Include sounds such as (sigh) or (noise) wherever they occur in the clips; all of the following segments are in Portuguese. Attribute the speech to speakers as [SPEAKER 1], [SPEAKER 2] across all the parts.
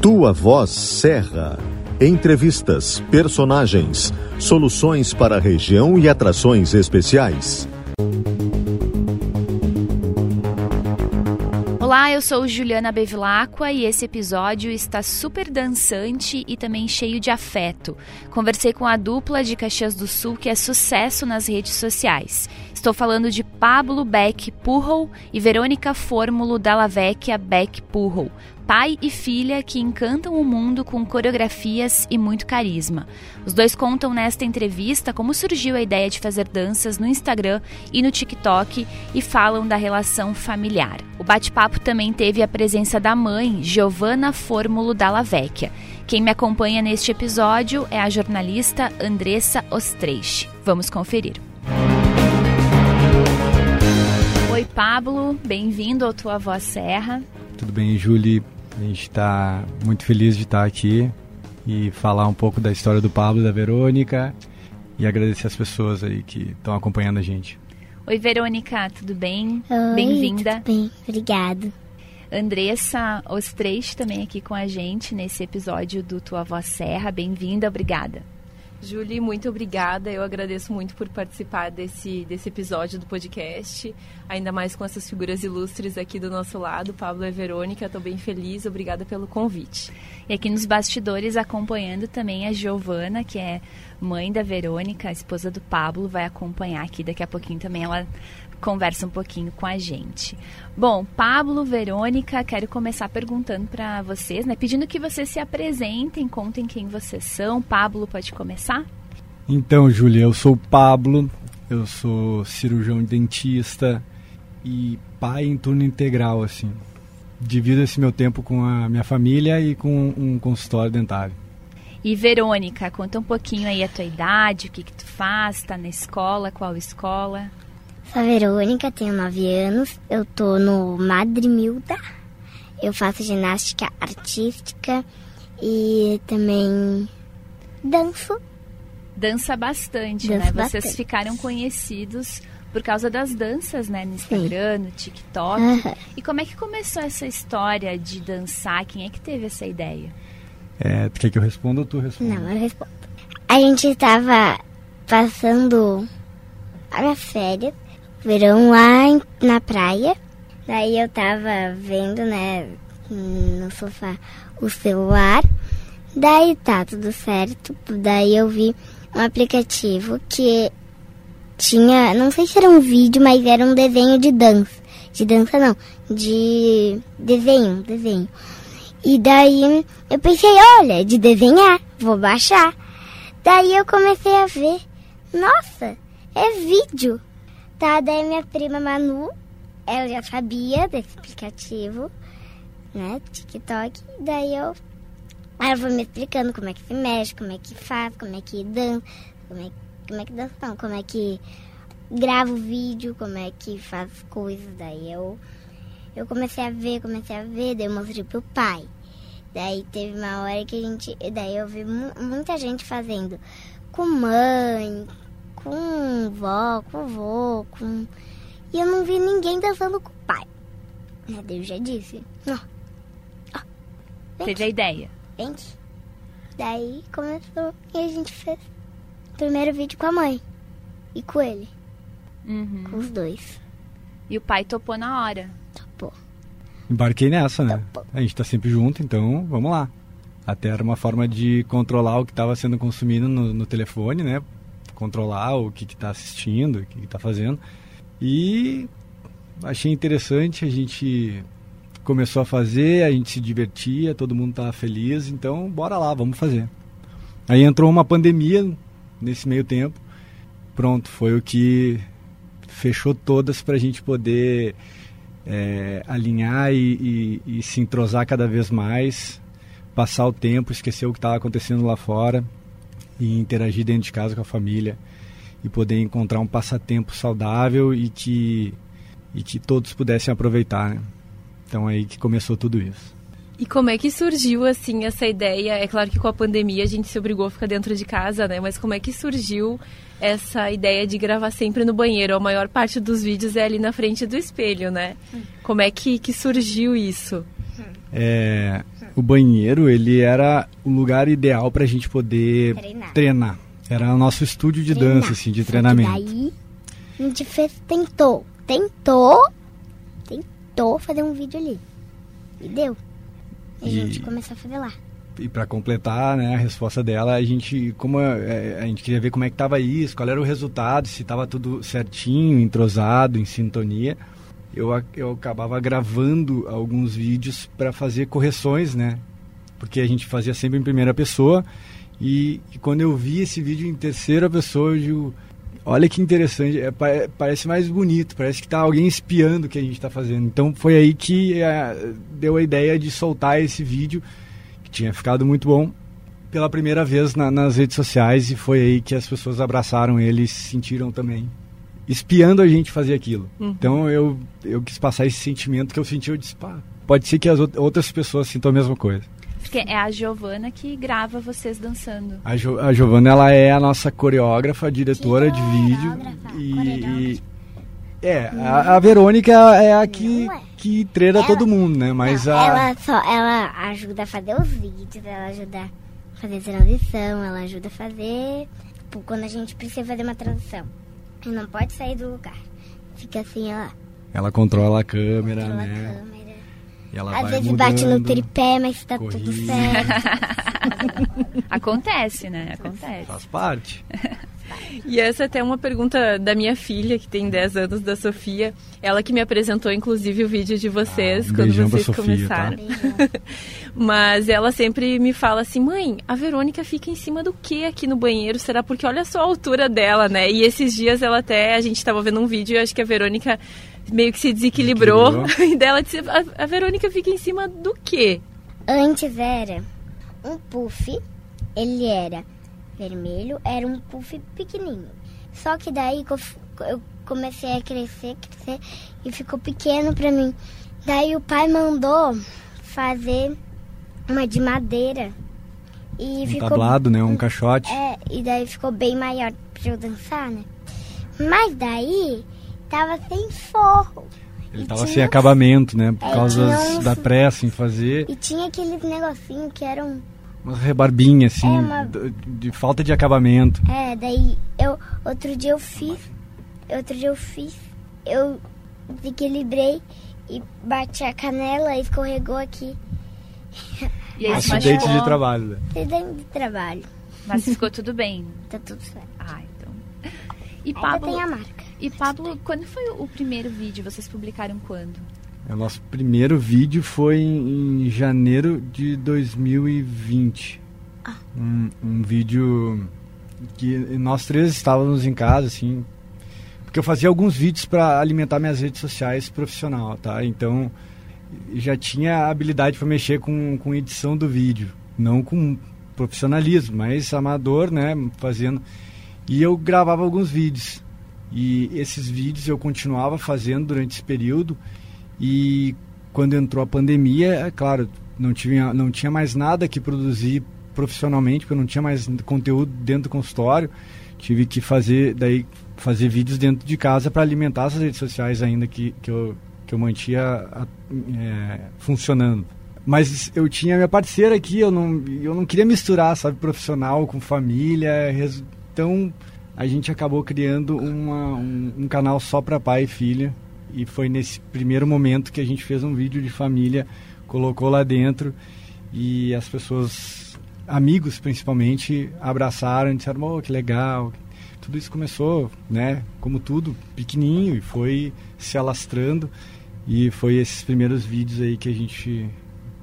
[SPEAKER 1] Tua Voz Serra. Entrevistas, personagens, soluções para a região e atrações especiais.
[SPEAKER 2] Olá, eu sou Juliana Bevilacqua e esse episódio está super dançante e também cheio de afeto. Conversei com a dupla de Caxias do Sul que é sucesso nas redes sociais. Estou falando de Pablo Beck Purrell e Verônica Fórmulo Dalla Vecchia Beck Purrell, pai e filha que encantam o mundo com coreografias e muito carisma. Os dois contam nesta entrevista como surgiu a ideia de fazer danças no Instagram e no TikTok e falam da relação familiar. O bate-papo também teve a presença da mãe, Giovanna Fórmulo Dalla Vecchia. Quem me acompanha neste episódio é a jornalista Andressa Ostreiche. Vamos conferir. Oi, Pablo, bem-vindo ao Tua Voz Serra.
[SPEAKER 3] Tudo bem, Julie? A gente está muito feliz de estar aqui e falar um pouco da história do Pablo e da Verônica e agradecer as pessoas aí que estão acompanhando a gente.
[SPEAKER 2] Oi, Verônica, tudo bem? Bem-vinda.
[SPEAKER 4] Tudo bem, obrigado.
[SPEAKER 2] Andressa Ostreiche também aqui com a gente nesse episódio do Tua Voz Serra. Bem-vinda, obrigada.
[SPEAKER 5] Julie, muito obrigada. Eu agradeço muito por participar desse, desse episódio do podcast, ainda mais com essas figuras ilustres aqui do nosso lado, Pablo e Verônica. Estou bem feliz. Obrigada pelo convite.
[SPEAKER 2] E aqui nos bastidores acompanhando também a Giovana, que é mãe da Verônica, esposa do Pablo, vai acompanhar aqui daqui a pouquinho também ela conversa um pouquinho com a gente. Bom, Pablo, Verônica, quero começar perguntando para vocês, né, pedindo que vocês se apresentem, contem quem vocês são. Pablo, pode começar?
[SPEAKER 3] Então, Júlia, eu sou o Pablo, eu sou cirurgião dentista e pai em turno integral, assim. Divido esse meu tempo com a minha família e com um consultório dentário.
[SPEAKER 2] E Verônica, conta um pouquinho aí a tua idade, o que que tu faz, tá na escola, qual escola?
[SPEAKER 4] Sou a Verônica, tenho 9 anos, eu tô no Madre Milda. Eu faço ginástica artística e também danço.
[SPEAKER 2] Dança bastante,
[SPEAKER 4] Danço
[SPEAKER 2] né? Vocês
[SPEAKER 4] bastante.
[SPEAKER 2] ficaram conhecidos por causa das danças, né? No Instagram, no TikTok.
[SPEAKER 4] Aham.
[SPEAKER 2] E como é que começou essa história de dançar? Quem é que teve essa ideia?
[SPEAKER 3] É, tu quer que eu responda ou tu responde?
[SPEAKER 4] Não, eu respondo. A gente estava passando as férias, verão lá em- na praia. Daí eu tava vendo, né, no sofá o celular. Daí tá tudo certo. Daí eu vi um aplicativo que tinha, não sei se era um vídeo, mas era um desenho de dança. De dança não, de desenho, desenho. E daí eu pensei, olha, de desenhar, vou baixar. Daí eu comecei a ver, nossa, é vídeo. Daí minha prima Manu, ela já sabia desse aplicativo, né, TikTok. Daí eu, ela foi me explicando como é que se mexe, como é que faz, como é que dança, como é, como é que dança, não, como é que grava o vídeo, como é que faz as coisas. Daí eu eu comecei a ver, comecei a ver, daí eu mostrei pro pai. Daí teve uma hora que a gente. Daí eu vi mu- muita gente fazendo com mãe, com vó, com vô, com. E eu não vi ninguém dançando com o pai. Né, Daí eu já disse. Ó. Ó. Vem
[SPEAKER 2] Teve a ideia.
[SPEAKER 4] Vem aqui. Daí começou e a gente fez o primeiro vídeo com a mãe. E com ele.
[SPEAKER 2] Uhum.
[SPEAKER 4] Com os dois.
[SPEAKER 2] E o pai topou na hora.
[SPEAKER 4] Topou.
[SPEAKER 3] Embarquei nessa, né?
[SPEAKER 4] Bom.
[SPEAKER 3] A gente tá sempre junto, então vamos lá. Até era uma forma de controlar o que estava sendo consumido no, no telefone, né? Controlar o que está assistindo, o que está fazendo. E achei interessante, a gente começou a fazer, a gente se divertia, todo mundo estava feliz, então bora lá, vamos fazer. Aí entrou uma pandemia nesse meio tempo. Pronto, foi o que fechou todas para a gente poder é, alinhar e, e, e se entrosar cada vez mais, passar o tempo, esquecer o que estava acontecendo lá fora e interagir dentro de casa com a família e poder encontrar um passatempo saudável e que, e que todos pudessem aproveitar. Né? Então aí que começou tudo isso.
[SPEAKER 5] E como é que surgiu, assim, essa ideia? É claro que com a pandemia a gente se obrigou a ficar dentro de casa, né? Mas como é que surgiu essa ideia de gravar sempre no banheiro? A maior parte dos vídeos é ali na frente do espelho, né? Como é que, que surgiu isso?
[SPEAKER 3] É, o banheiro, ele era o lugar ideal para a gente poder
[SPEAKER 4] Treinar.
[SPEAKER 3] treinar. Era o nosso estúdio de
[SPEAKER 4] Treinar.
[SPEAKER 3] dança, assim, de
[SPEAKER 4] Só
[SPEAKER 3] treinamento.
[SPEAKER 4] Daí a gente fez, tentou, tentou, tentou fazer um vídeo ali. E deu. E a
[SPEAKER 3] E-
[SPEAKER 4] gente começou a fazer lá.
[SPEAKER 3] E para completar, né, a resposta dela, a gente, como é, a gente queria ver como é que tava isso, qual era o resultado, se tava tudo certinho, entrosado, em sintonia. Eu, eu acabava gravando alguns vídeos para fazer correções, né? Porque a gente fazia sempre em primeira pessoa. E, e quando eu vi esse vídeo em terceira pessoa, eu digo, olha que interessante, é, pa- parece mais bonito, parece que tá alguém espiando o que a gente está fazendo. Então foi aí que é, deu a ideia de soltar esse vídeo que tinha ficado muito bom pela primeira vez na- nas redes sociais e foi aí que as pessoas abraçaram ele e se sentiram também espiando a gente fazer aquilo. Então eu, eu quis passar esse sentimento que eu senti, eu disse, pá, pode ser que as out- outras pessoas sintam a mesma coisa.
[SPEAKER 2] Porque é a Giovana que grava vocês dançando.
[SPEAKER 3] A, jo, a Giovana, ela é a nossa coreógrafa, diretora de vídeo e... e- é, a, a Verônica é a que,
[SPEAKER 4] é.
[SPEAKER 3] que treina
[SPEAKER 4] Ela-
[SPEAKER 3] todo mundo, né? Mas
[SPEAKER 4] Não,
[SPEAKER 3] a...
[SPEAKER 4] Ela só, ela ajuda a fazer os vídeos, ela ajuda a fazer transição, ela ajuda a fazer, tipo, quando a gente precisa fazer uma transição. E não pode sair do lugar. Fica assim, ela
[SPEAKER 3] Ela controla a câmera,
[SPEAKER 4] controla a
[SPEAKER 3] né?
[SPEAKER 4] câmera.
[SPEAKER 3] E ela
[SPEAKER 4] Às
[SPEAKER 3] vai
[SPEAKER 4] vezes bate no
[SPEAKER 3] mudando.
[SPEAKER 4] tripé, mas tá tudo
[SPEAKER 3] corrige.
[SPEAKER 4] certo. (laughs)
[SPEAKER 2] Acontece, né? Acontece.
[SPEAKER 3] Faz parte. (laughs)
[SPEAKER 5] E essa é até uma pergunta da minha filha, que tem 10 anos, da Sofia. Ela que me apresentou, inclusive, o vídeo de vocês,
[SPEAKER 3] Ah, um
[SPEAKER 5] quando vocês
[SPEAKER 3] Sofia,
[SPEAKER 5] começaram.
[SPEAKER 3] tá? (laughs)
[SPEAKER 5] Mas ela sempre me fala assim, mãe, a Verônica fica em cima do que aqui no banheiro? Será porque olha só a altura dela, né? E esses dias ela até, a gente tava vendo um vídeo e eu acho que a Verônica meio que se desequilibrou. (laughs) e dela disse, a, a Verônica fica em cima do quê?
[SPEAKER 4] Antes era um puff, ele era vermelho, era um puff pequenininho. Só que daí eu comecei a crescer, crescer e ficou pequeno pra mim. Daí o pai mandou fazer uma de madeira. E
[SPEAKER 3] Um
[SPEAKER 4] ficou
[SPEAKER 3] tablado, né? Um caixote.
[SPEAKER 4] é, e daí ficou bem maior pra eu dançar, né? Mas daí tava sem forro.
[SPEAKER 3] Ele tava sem acabamento, né? Por
[SPEAKER 4] É,
[SPEAKER 3] causa
[SPEAKER 4] uns-
[SPEAKER 3] da pressa em fazer.
[SPEAKER 4] E tinha aqueles negocinho que eram
[SPEAKER 3] Umas rebarbinhas, assim,
[SPEAKER 4] É, uma-
[SPEAKER 3] de, de falta de acabamento.
[SPEAKER 4] É, daí eu outro dia eu fiz, outro dia eu fiz, eu desequilibrei e bati a canela e escorregou aqui.
[SPEAKER 2] E aí
[SPEAKER 3] Acidente de trabalho, né?
[SPEAKER 4] Acidente de trabalho.
[SPEAKER 2] mas ficou tudo bem.
[SPEAKER 4] Tá tudo certo.
[SPEAKER 2] Ah, então. E
[SPEAKER 4] Ainda
[SPEAKER 2] Pablo,
[SPEAKER 4] tem a marca.
[SPEAKER 2] e Pablo, quando foi o primeiro vídeo? Vocês publicaram quando?
[SPEAKER 3] O nosso primeiro vídeo foi em, em janeiro de 2020.
[SPEAKER 4] Ah.
[SPEAKER 3] Um, um vídeo que nós três estávamos em casa, assim. Porque eu fazia alguns vídeos para alimentar minhas redes sociais profissional, tá? Então já tinha habilidade para mexer com, com edição do vídeo. Não com profissionalismo, mas amador, né? Fazendo. E eu gravava alguns vídeos. E esses vídeos eu continuava fazendo durante esse período. E quando entrou a pandemia, é claro, não tinha, não tinha mais nada que produzir profissionalmente, porque eu não tinha mais conteúdo dentro do consultório. Tive que fazer daí fazer vídeos dentro de casa para alimentar essas redes sociais ainda que, que, eu, que eu mantinha é, funcionando. Mas eu tinha minha parceira aqui, eu não, eu não queria misturar, sabe, profissional com família. Então a gente acabou criando uma, um, um canal só para pai e filha. E foi nesse primeiro momento que a gente fez um vídeo de família, colocou lá dentro e as pessoas, amigos principalmente, abraçaram e disseram: oh, que legal. Tudo isso começou, né, como tudo, pequenininho e foi se alastrando. E foi esses primeiros vídeos aí que a gente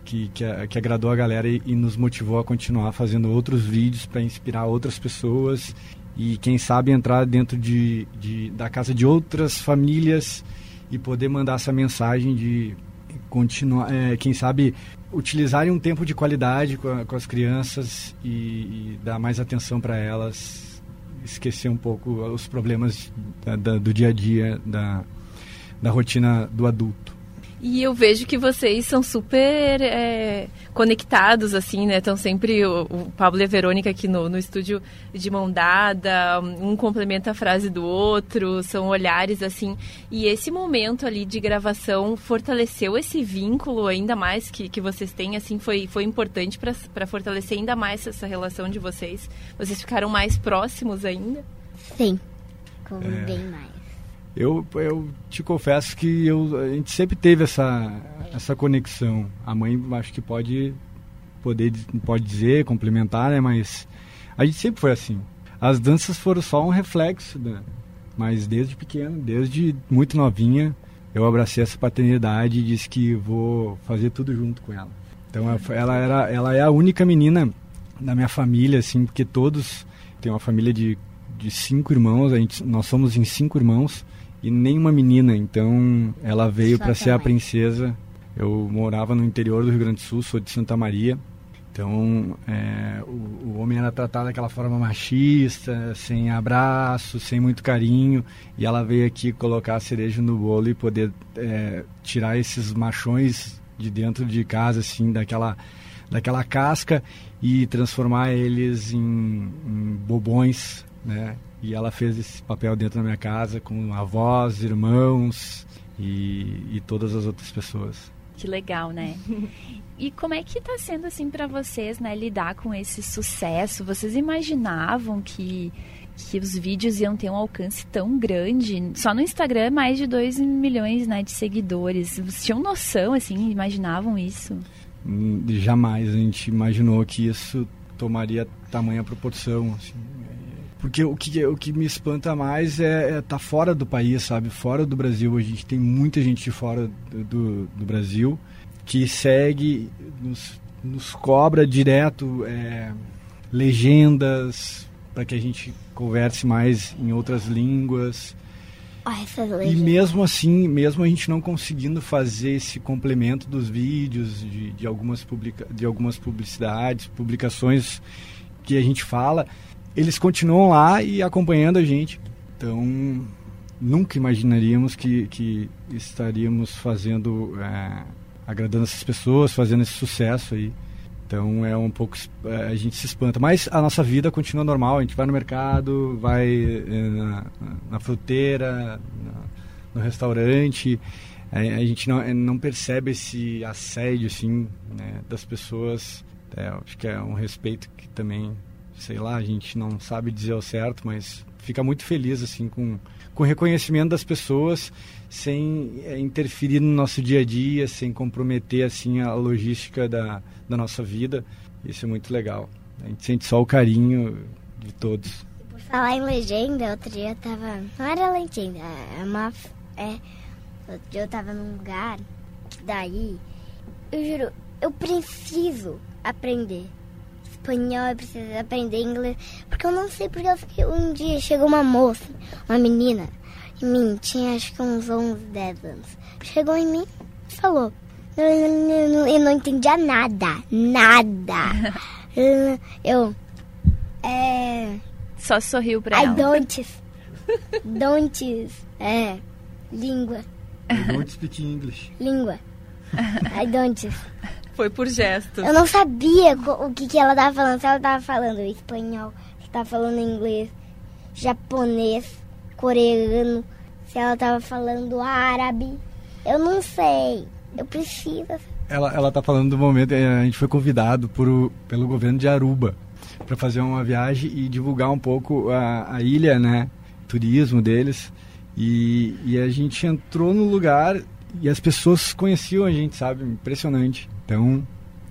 [SPEAKER 3] que, que, que agradou a galera e, e nos motivou a continuar fazendo outros vídeos para inspirar outras pessoas e quem sabe entrar dentro de, de, da casa de outras famílias e poder mandar essa mensagem de continuar, é, quem sabe utilizarem um tempo de qualidade com, a- com as crianças e, e dar mais atenção para elas, esquecer um pouco os problemas da- da- do dia a dia, da, da rotina do adulto.
[SPEAKER 5] E eu vejo que vocês são super é, conectados, assim, né? Estão sempre o, o, Pablo e a Verônica aqui no, no estúdio de mão dada, um complementa a frase do outro, são olhares, assim. E esse momento ali de gravação fortaleceu esse vínculo ainda mais que, que vocês têm, assim, foi, foi importante para fortalecer ainda mais essa relação de vocês? Vocês ficaram mais próximos ainda?
[SPEAKER 4] Sim, como é. bem mais.
[SPEAKER 3] Eu, eu te confesso que eu, a gente sempre teve essa, essa conexão. A mãe acho que pode poder pode dizer, complementar, né? Mas a gente sempre foi assim. As danças foram só um reflexo, né? mas desde pequeno, desde muito novinha, eu abracei essa paternidade e disse que vou fazer tudo junto com ela. Então ela era, ela é a única menina da minha família, assim, porque todos têm uma família de, de cinco irmãos, a gente, nós somos em cinco irmãos e nenhuma menina. Então ela veio para ser a princesa. Eu morava no interior do Rio Grande do Sul, sou de Santa Maria. Então é, o, o, homem era tratado daquela forma machista, sem abraço, sem muito carinho. E ela veio aqui colocar a cereja no bolo e poder é, tirar esses machões de dentro de casa, assim, daquela, daquela casca e transformar eles em, em bobões, né? E ela fez esse papel dentro da minha casa com avós, irmãos e, e todas as outras pessoas.
[SPEAKER 2] Que legal, né? (laughs) E como é que está sendo assim para vocês, né, lidar com esse sucesso? Vocês imaginavam que que os vídeos iam ter um alcance tão grande? Só no Instagram mais de 2 milhões, né, de seguidores. Vocês tinham noção assim, imaginavam isso?
[SPEAKER 3] Hum, jamais a gente imaginou que isso tomaria tamanha proporção, assim. Porque o que, o que me espanta mais é estar é tá fora do país, sabe? Fora do Brasil. A gente tem muita gente de fora do, do, Brasil que segue, nos, nos cobra direto é, legendas para que a gente converse mais em outras línguas. E mesmo assim, mesmo a gente não conseguindo fazer esse complemento dos vídeos, de, de, algumas, publica, de algumas publicidades, publicações que a gente fala, eles continuam lá e acompanhando a gente. Então, nunca imaginaríamos que, que estaríamos fazendo, é, agradando essas pessoas, fazendo esse sucesso aí. Então é um pouco é, a gente se espanta, mas a nossa vida continua normal. A gente vai no mercado, vai é, na, na fruteira, na, no restaurante. A, a gente não, é, não percebe esse assédio assim né, das pessoas. É, acho que é um respeito que também sei lá, a gente não sabe dizer ao certo, mas fica muito feliz assim com, com o reconhecimento das pessoas sem é, interferir no nosso dia a dia, sem comprometer assim a logística da, da nossa vida. Isso é muito legal. A gente sente só o carinho de todos.
[SPEAKER 4] Por falar em legenda, outro dia eu tava. Não era legenda, é uma. É, outro dia eu tava num lugar que daí. Eu juro, eu preciso aprender espanhol, eu preciso aprender inglês. Porque eu não sei porque eu fiquei. Um dia chegou uma moça, uma menina, em mim, tinha acho que uns 11, 10 anos. Chegou em mim e falou. Eu não entendia nada, nada. (laughs) Eu. É.
[SPEAKER 2] Só sorriu pra
[SPEAKER 4] I
[SPEAKER 2] ela.
[SPEAKER 4] I don't. (laughs) don't. É. Língua.
[SPEAKER 3] I don't speak English.
[SPEAKER 4] Língua. (laughs) I don't.
[SPEAKER 5] Foi por gestos.
[SPEAKER 4] Eu não sabia o que, que ela estava falando. Se ela estava falando espanhol, se estava falando inglês, japonês, coreano, se ela estava falando árabe. Eu não sei. Eu preciso.
[SPEAKER 3] Ela, ela tá falando do momento, eh, a gente foi convidado por, pelo governo de Aruba para fazer uma viagem e divulgar um pouco a, a ilha, né? Turismo deles. E, e a gente entrou no lugar e as pessoas conheciam a gente, sabe? Impressionante. Então,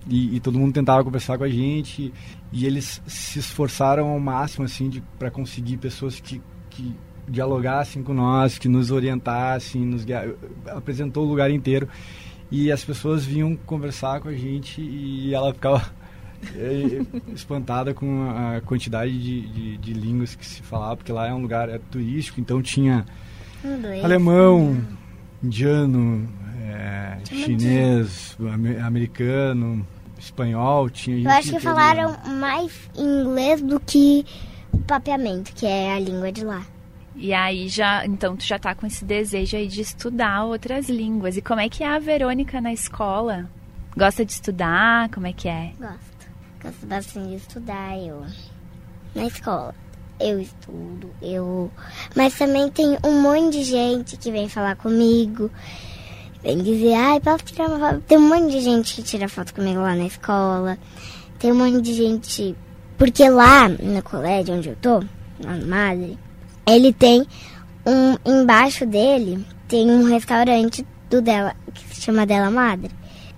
[SPEAKER 3] e, e, todo mundo tentava conversar com a gente e eles se esforçaram ao máximo assim para conseguir pessoas que, que dialogassem com nós, que nos orientassem, nos apresentou o lugar inteiro. E as pessoas vinham conversar com a gente e ela ficava é, (laughs) espantada com a quantidade de, de, de, línguas que se falava, porque lá é um lugar é turístico, então tinha alemão, indiano, é, chinês, americano, espanhol, tinha
[SPEAKER 4] Eu acho que falaram mais inglês do que o papeamento, que é a língua de lá.
[SPEAKER 2] E aí já, então tu já tá com esse desejo aí de estudar outras línguas. E como é que é a Verônica na escola? Gosta de estudar? Como é que é?
[SPEAKER 4] Gosto. Gosto bastante de estudar, eu. Na escola. Eu estudo, eu. Mas também tem um monte de gente que vem falar comigo. Vem dizer, ai, posso tirar uma foto? Tem um monte de gente que tira foto comigo lá na escola. Tem um monte de gente. Porque lá no colégio onde eu tô, lá no Madre, ele tem um. Embaixo dele tem um restaurante do dela, que se chama Dela Madre.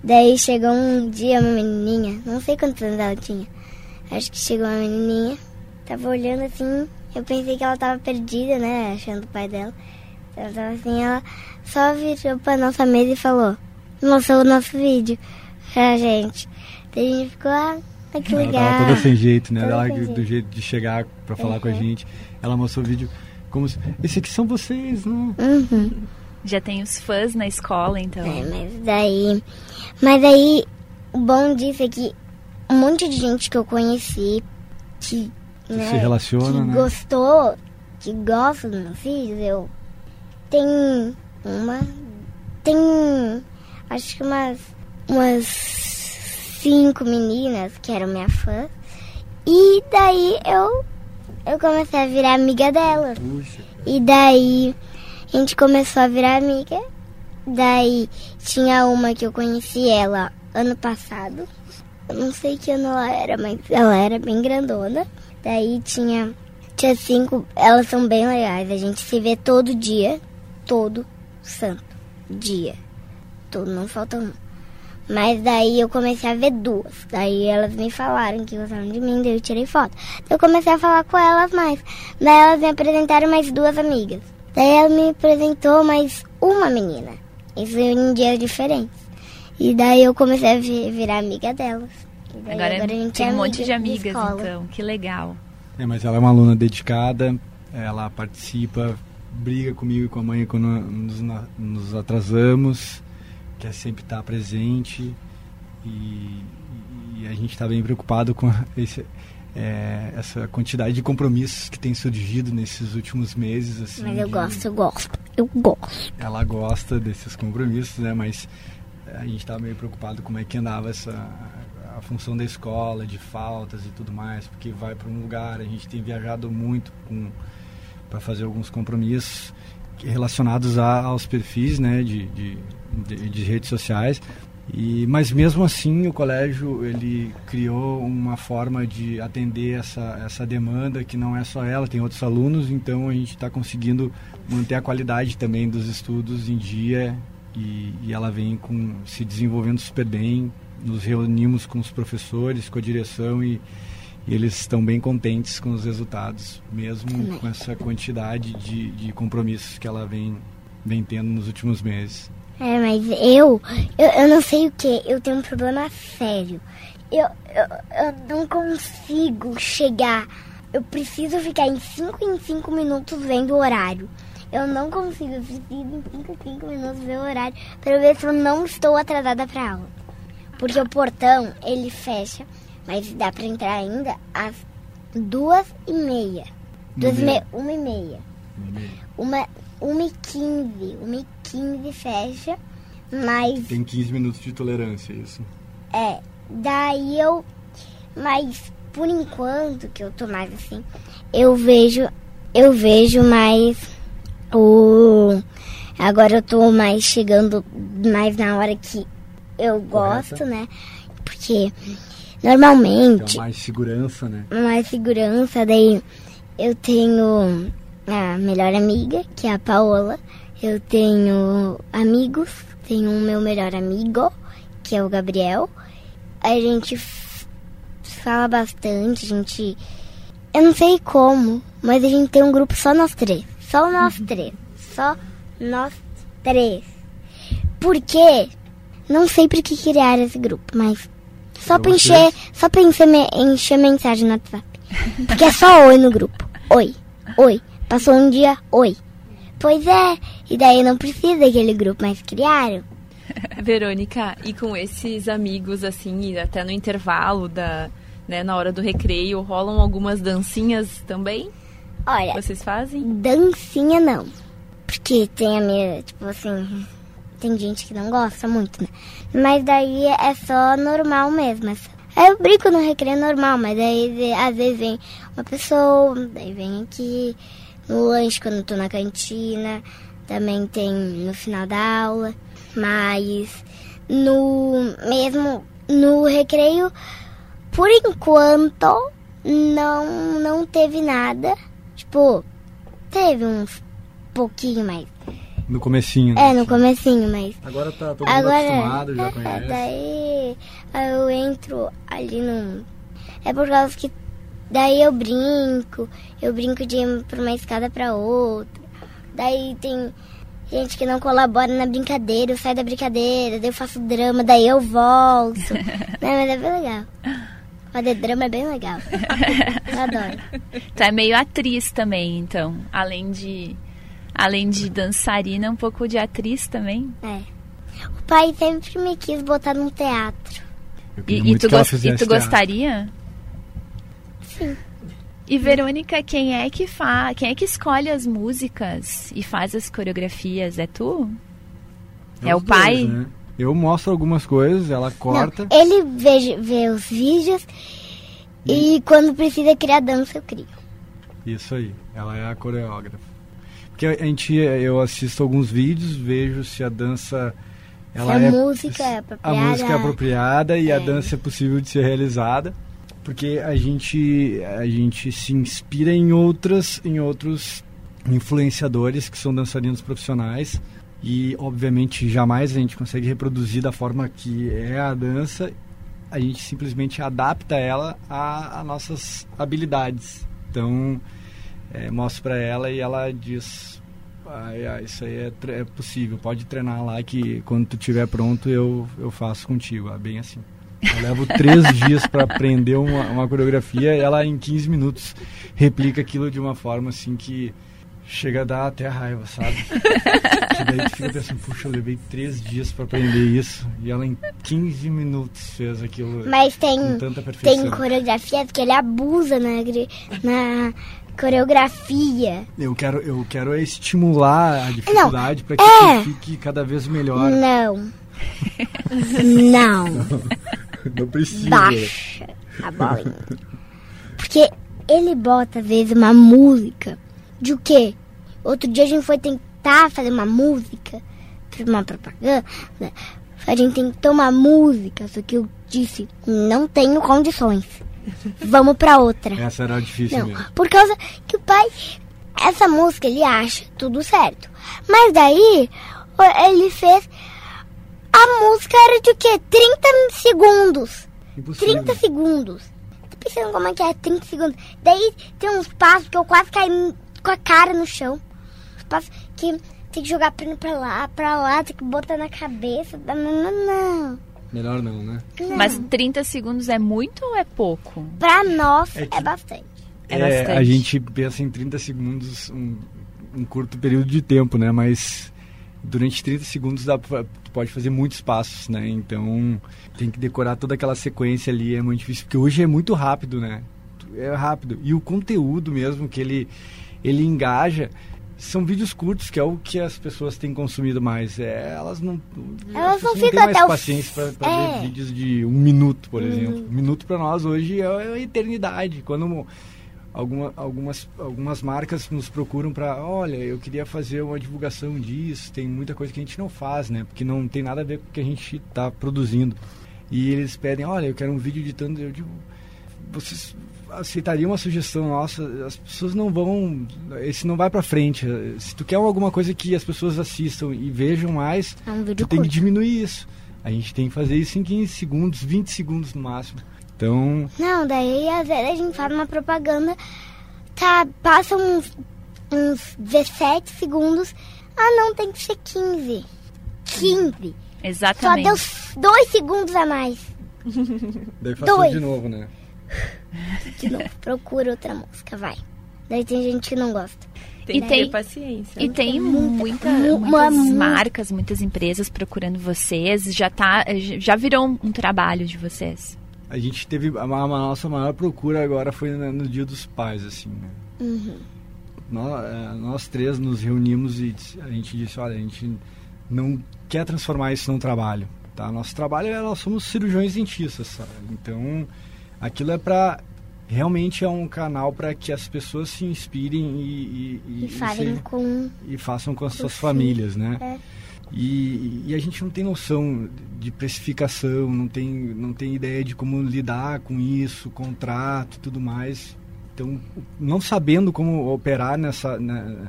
[SPEAKER 4] Daí chegou um dia uma menininha, não sei quantos anos ela tinha. Acho que chegou uma menininha, tava olhando assim, eu pensei que ela tava perdida, né, achando o pai dela. Tava assim, ela só virou pra nossa mesa e falou, mostrou o nosso vídeo pra gente. Daí a gente ficou, ah, que legal.
[SPEAKER 3] Ela tava toda sem jeito, né?
[SPEAKER 4] Toda
[SPEAKER 3] Ela,
[SPEAKER 4] sem
[SPEAKER 3] do
[SPEAKER 4] jeito.
[SPEAKER 3] de chegar pra falar com a
[SPEAKER 4] Uhum.
[SPEAKER 3] gente. Ela mostrou o vídeo como se... Esse aqui são vocês, não?
[SPEAKER 4] Uhum.
[SPEAKER 2] Já tem os fãs na escola, então.
[SPEAKER 4] É, mas daí. Mas aí, o bom disso é que um monte de gente que eu conheci que, né,
[SPEAKER 3] se relaciona,
[SPEAKER 4] que
[SPEAKER 3] né?
[SPEAKER 4] gostou, que gosta dos meus vídeos, eu. Tem uma. Tem. Acho que umas. Umas cinco meninas que eram minha fã. E daí eu. Eu comecei a virar amiga delas. E daí a gente começou a virar amiga. Daí tinha uma que eu conheci ela ano passado. Eu não sei que ano ela era, mas ela era bem grandona. Daí tinha, tinha cinco, elas são bem legais. A gente se vê todo dia, todo santo dia. Todo, não falta um. Mas daí eu comecei a ver duas. Daí elas me falaram que gostaram de mim, daí eu tirei foto. Daí eu comecei a falar com elas mais. Daí elas me apresentaram mais duas amigas. Daí ela me apresentou mais uma menina. Isso em dias diferentes. E daí eu comecei a vi- virar amiga delas. E daí
[SPEAKER 2] Agora,
[SPEAKER 4] a gente
[SPEAKER 2] tem
[SPEAKER 4] é
[SPEAKER 2] um monte de
[SPEAKER 4] amiga
[SPEAKER 2] amigas,
[SPEAKER 4] escola.
[SPEAKER 2] então. Que legal.
[SPEAKER 3] É, mas ela é uma aluna dedicada, ela participa, briga comigo e com a mãe quando nos, nos atrasamos, quer sempre estar presente e, e a gente está bem preocupado com esse, é, essa quantidade de compromissos que tem surgido nesses últimos meses. Assim,
[SPEAKER 4] Mas eu gosto, eu gosto. Eu gosto.
[SPEAKER 3] ela gosta desses compromissos, né? Mas a gente estava meio preocupado como é que andava essa a função da escola, de faltas e tudo mais, porque vai para um lugar, a gente tem viajado muito para fazer alguns compromissos relacionados a, aos perfis, né, de, de, de, de redes sociais. E, mas mesmo assim o colégio ele criou uma forma de atender essa, essa demanda que não é só ela, tem outros alunos, então a gente está conseguindo manter a qualidade também dos estudos em dia e, e ela vem com, se desenvolvendo super bem. Nos reunimos com os professores, com a direção e, e eles estão bem contentes com os resultados, mesmo com essa quantidade de, de compromissos que ela vem, vem tendo nos últimos meses.
[SPEAKER 4] É, mas eu, eu, eu não sei o que, eu tenho um problema sério. Eu, eu, eu não consigo chegar. Eu preciso ficar em 5 em 5 minutos vendo o horário. Eu não consigo, eu preciso em 5 em 5 minutos ver o horário para ver se eu não estou atrasada para aula. Porque o portão, ele fecha, mas dá para entrar ainda às duas e meia. Duas e meia, uma e meia. Uma, uma e quinze. Uma e quinze fecha. Mas,
[SPEAKER 3] Tem 15 minutos de tolerância, isso.
[SPEAKER 4] é, daí eu... Mas, por enquanto, que eu tô mais assim, eu vejo... Eu vejo mais o... Agora eu tô mais chegando mais na hora que eu gosto, né? Porque, normalmente...
[SPEAKER 3] Mais segurança, né?
[SPEAKER 4] mais segurança. Daí eu tenho a melhor amiga, que é a Paola. Eu tenho amigos, tenho o meu melhor amigo, que é o Gabriel. A gente fala bastante, a gente. Eu não sei como, mas a gente tem um grupo só nós três. Só nós três. Só nós três. Por quê? Não sei por que criaram esse grupo, mas só pra encher, só pra encher, me- encher mensagem no WhatsApp. Porque é só oi no grupo. Oi, oi. Passou um dia, oi. Pois é, e daí não precisa daquele grupo, mas criaram. (laughs)
[SPEAKER 5] Verônica, e com esses amigos, assim, até no intervalo da, né, na hora do recreio, rolam algumas dancinhas também?
[SPEAKER 4] Olha,
[SPEAKER 5] Vocês fazem?
[SPEAKER 4] dancinha não. Porque tem a minha, tipo assim, tem gente que não gosta muito, né? Mas daí é só normal mesmo. é Aí eu brinco no recreio normal, mas daí às vezes vem uma pessoa, daí vem aqui no lanche quando eu tô na cantina, também tem no final da aula, mas no mesmo no recreio, por enquanto, não não teve nada. Tipo, teve uns pouquinho mais.
[SPEAKER 3] No comecinho. né?
[SPEAKER 4] É, no comecinho, mas
[SPEAKER 3] Agora tá todo mundo
[SPEAKER 4] Agora,
[SPEAKER 3] acostumado, já
[SPEAKER 4] é,
[SPEAKER 3] conhece.
[SPEAKER 4] daí aí eu entro ali no. É por causa que daí eu brinco, eu brinco de ir pra uma escada pra outra. Daí tem gente que não colabora na brincadeira, eu saio da brincadeira, daí eu faço drama, daí eu volto. (laughs) Não, mas é bem legal. Fazer drama é bem legal. (laughs) Eu adoro.
[SPEAKER 2] Tu é meio atriz também, então. Além de, além de dançarina, um pouco de atriz também.
[SPEAKER 4] É. O pai sempre me quis botar num teatro.
[SPEAKER 2] E, e tu, e tu gostaria?
[SPEAKER 4] Sim.
[SPEAKER 2] E Verônica, quem é que fa... quem é que escolhe as músicas e faz as coreografias? É tu? É, o
[SPEAKER 3] os dois,
[SPEAKER 2] pai?
[SPEAKER 3] né? Eu mostro algumas coisas, ela corta.
[SPEAKER 4] Não, ele vê, vê os vídeos e quando precisa criar dança, eu crio.
[SPEAKER 3] Isso aí, ela é a coreógrafa. Porque a gente, eu assisto alguns vídeos, vejo se a dança ela
[SPEAKER 4] se a
[SPEAKER 3] é
[SPEAKER 4] música é
[SPEAKER 3] a
[SPEAKER 4] apropriada.
[SPEAKER 3] música é apropriada e a
[SPEAKER 4] É.
[SPEAKER 3] dança é possível de ser realizada, porque a gente a gente se inspira em outras em outros influenciadores que são dançarinos profissionais e obviamente jamais a gente consegue reproduzir da forma que é a dança. A gente simplesmente adapta ela a, a nossas habilidades. Então é, mostro para ela e ela diz ai, isso aí é, é possível pode treinar lá que quando tu estiver pronto eu, eu faço contigo. É bem assim. Eu levo três (laughs) dias para aprender uma, uma coreografia e ela em 15 minutos replica aquilo de uma forma assim que chega a dar até raiva sabe? (laughs) Que daí tu fica pensando puxa eu levei três dias para aprender isso. E ela em 15 minutos fez aquilo
[SPEAKER 4] Mas
[SPEAKER 3] com
[SPEAKER 4] tem,
[SPEAKER 3] tanta perfeição.
[SPEAKER 4] tem coreografias que ele abusa na, gri- na coreografia.
[SPEAKER 3] Eu quero, eu quero é estimular a dificuldade para que
[SPEAKER 4] é.
[SPEAKER 3] fique cada vez melhor.
[SPEAKER 4] Não. (laughs) Não.
[SPEAKER 3] Não precisa.
[SPEAKER 4] Baixa a bolinha. Porque ele bota, às vezes, uma música de o quê? Outro dia a gente foi tentar fazer uma música, fazer uma propaganda. A gente tentou uma música, só que eu disse, não tenho condições. Vamos pra outra.
[SPEAKER 3] Essa era difícil
[SPEAKER 4] Não,
[SPEAKER 3] mesmo.
[SPEAKER 4] por causa que o pai, essa música ele acha tudo certo. Mas daí ele fez. A música era de o quê? 30 segundos.
[SPEAKER 3] Impossível.
[SPEAKER 4] 30 segundos. Tô pensando como é que é 30 segundos. Daí tem uns passos que eu quase caí com a cara no chão. Os passos que tem que jogar a perna pra lá, pra lá, tem que botar na cabeça. Não, não, não.
[SPEAKER 3] Melhor não, né?
[SPEAKER 4] não.
[SPEAKER 2] Mas 30 segundos é muito ou é pouco?
[SPEAKER 4] pra nós
[SPEAKER 3] É
[SPEAKER 4] é,
[SPEAKER 3] que-
[SPEAKER 4] bastante.
[SPEAKER 2] É bastante.
[SPEAKER 3] a gente pensa em 30 segundos, um, um curto período de tempo, né? Mas durante 30 segundos dá pra, pode fazer muitos passos, né? Então tem que decorar toda aquela sequência ali, é muito difícil, porque hoje é muito rápido, né? É rápido. E o conteúdo mesmo que ele, ele engaja são vídeos curtos, que é o que as pessoas têm consumido mais. É, elas não.
[SPEAKER 4] Elas
[SPEAKER 3] as
[SPEAKER 4] não ficam
[SPEAKER 3] têm mais
[SPEAKER 4] até o
[SPEAKER 3] paciência para
[SPEAKER 4] f- é.
[SPEAKER 3] ver vídeos de um minuto, por exemplo. Um minuto para nós hoje é uma eternidade. Quando alguma, algumas, algumas marcas nos procuram para, olha, eu queria fazer uma divulgação disso, tem muita coisa que a gente não faz, né? Porque não tem nada a ver com o que a gente está produzindo. E eles pedem, olha, eu quero um vídeo de tanto, eu digo, vocês aceitariam uma sugestão nossa? As pessoas não vão, esse não vai para frente. Se tu quer alguma coisa que as pessoas assistam e vejam mais,
[SPEAKER 4] É um
[SPEAKER 3] tu tem que
[SPEAKER 4] curto.
[SPEAKER 3] diminuir isso. A gente tem que fazer isso em 15 segundos, 20 segundos no máximo. Então,
[SPEAKER 4] Não, daí às vezes a gente faz uma propaganda, tá, passa uns, uns 17 segundos. Ah, não, tem que ser 15. 15. Só
[SPEAKER 2] Exatamente.
[SPEAKER 4] deu 2 segundos a mais.
[SPEAKER 3] daí faz
[SPEAKER 4] Dois.
[SPEAKER 3] tudo de novo, né? (laughs)
[SPEAKER 4] De novo, procura outra música, vai. Daí tem gente que não gosta.
[SPEAKER 5] Tem
[SPEAKER 2] E
[SPEAKER 5] que
[SPEAKER 2] tem-
[SPEAKER 5] ter paciência.
[SPEAKER 2] E
[SPEAKER 5] né?
[SPEAKER 2] tem muita,
[SPEAKER 4] mu- uma
[SPEAKER 2] muitas
[SPEAKER 4] mu-
[SPEAKER 2] marcas, muitas empresas procurando vocês. Já tá, já virou um, um trabalho de vocês.
[SPEAKER 3] A gente teve a, a nossa maior procura agora foi na- no Dia dos Pais, assim, né?
[SPEAKER 4] Uhum.
[SPEAKER 3] nós, é, nós três nos reunimos e a gente disse, olha, a gente não quer transformar isso num trabalho, tá? Nosso trabalho é, nós somos cirurgiões dentistas, sabe? Então, aquilo é para realmente é um canal para que as pessoas se inspirem e,
[SPEAKER 4] e, e, e com
[SPEAKER 3] e façam com as suas famílias, né? É. E, e, a gente não tem noção de precificação, não tem, não tem ideia de como lidar com isso, contrato e tudo mais. Então, não sabendo como operar nessa, né,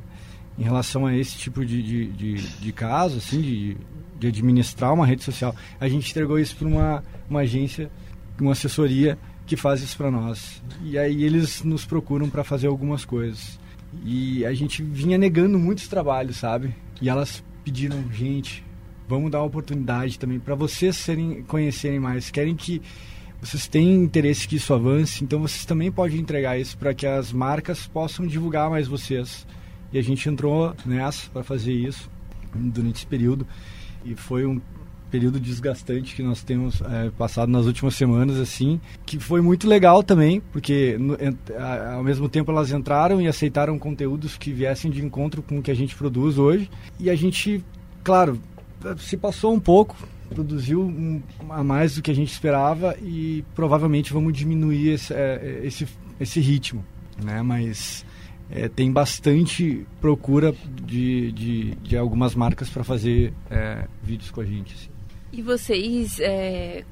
[SPEAKER 3] em relação a esse tipo de, de, de, de caso, assim, de, de administrar uma rede social, a gente entregou isso para uma, uma agência, uma assessoria que faz isso para nós. E aí eles nos procuram para fazer algumas coisas. E a gente vinha negando muitos trabalhos, sabe? E elas pediram, gente, vamos dar uma oportunidade também para vocês serem, conhecerem mais. Querem que vocês têm interesse que isso avance, então vocês também podem entregar isso para que as marcas possam divulgar mais vocês. E a gente entrou nessa para fazer isso durante esse período e foi um período desgastante que nós temos é, passado nas últimas semanas assim que foi muito legal também porque no, ao mesmo tempo elas entraram e aceitaram conteúdos que viessem de encontro com o que a gente produz hoje e a gente claro se passou um pouco produziu um, a mais do que a gente esperava e provavelmente vamos diminuir esse, é, esse, esse ritmo né mas é, tem bastante procura de, de, de algumas marcas para fazer é, vídeos com a gente assim.
[SPEAKER 5] E vocês é,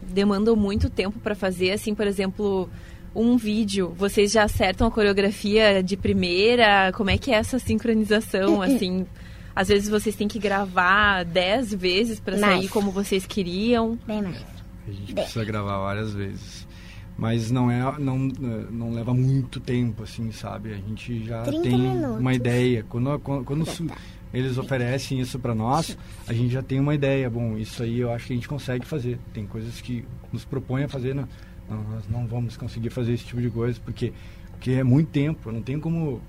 [SPEAKER 5] demandam muito tempo para fazer, assim, por exemplo, um vídeo? Vocês já acertam a coreografia de primeira? Como é que é essa sincronização, (laughs) assim? Às vezes vocês têm que gravar dez vezes para sair como vocês queriam.
[SPEAKER 4] Bem mais.
[SPEAKER 3] A gente Bem. precisa gravar várias vezes. Mas não é, não, não leva muito tempo, assim, sabe? A gente já tem
[SPEAKER 4] minutos.
[SPEAKER 3] uma ideia. Quando, quando, quando eles oferecem isso para nós, a gente já tem uma ideia. Bom, isso aí eu acho que a gente consegue fazer. Tem coisas que nos propõem a fazer, não, não, nós não vamos conseguir fazer esse tipo de coisa porque porque é muito tempo. Não tem como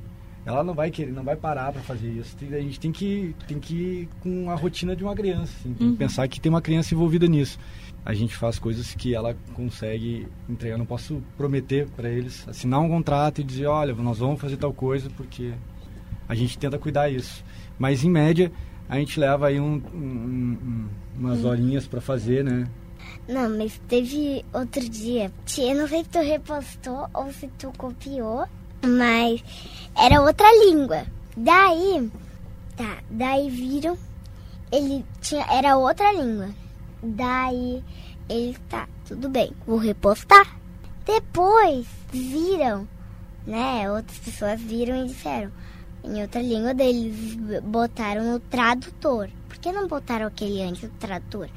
[SPEAKER 3] ela não vai querer, não vai parar para fazer isso. a gente tem que tem que ir com a rotina de uma criança, assim, tem uhum. que pensar que tem uma criança envolvida nisso. A gente faz coisas que ela consegue entregar. Eu não posso prometer para eles assinar um contrato e dizer, olha, nós vamos fazer tal coisa porque a gente tenta cuidar isso. Mas em média a gente leva aí um, um, um, umas horinhas para fazer, né?
[SPEAKER 4] Não, mas teve outro dia. Eu não sei se tu repostou ou se tu copiou, mas era outra língua. Daí, tá, daí viram, ele tinha, era outra língua. Daí ele tá, tudo bem, vou repostar. Depois viram, né? Outras pessoas viram e disseram: em outra língua deles botaram no tradutor. Por que não botaram aquele antes do tradutor?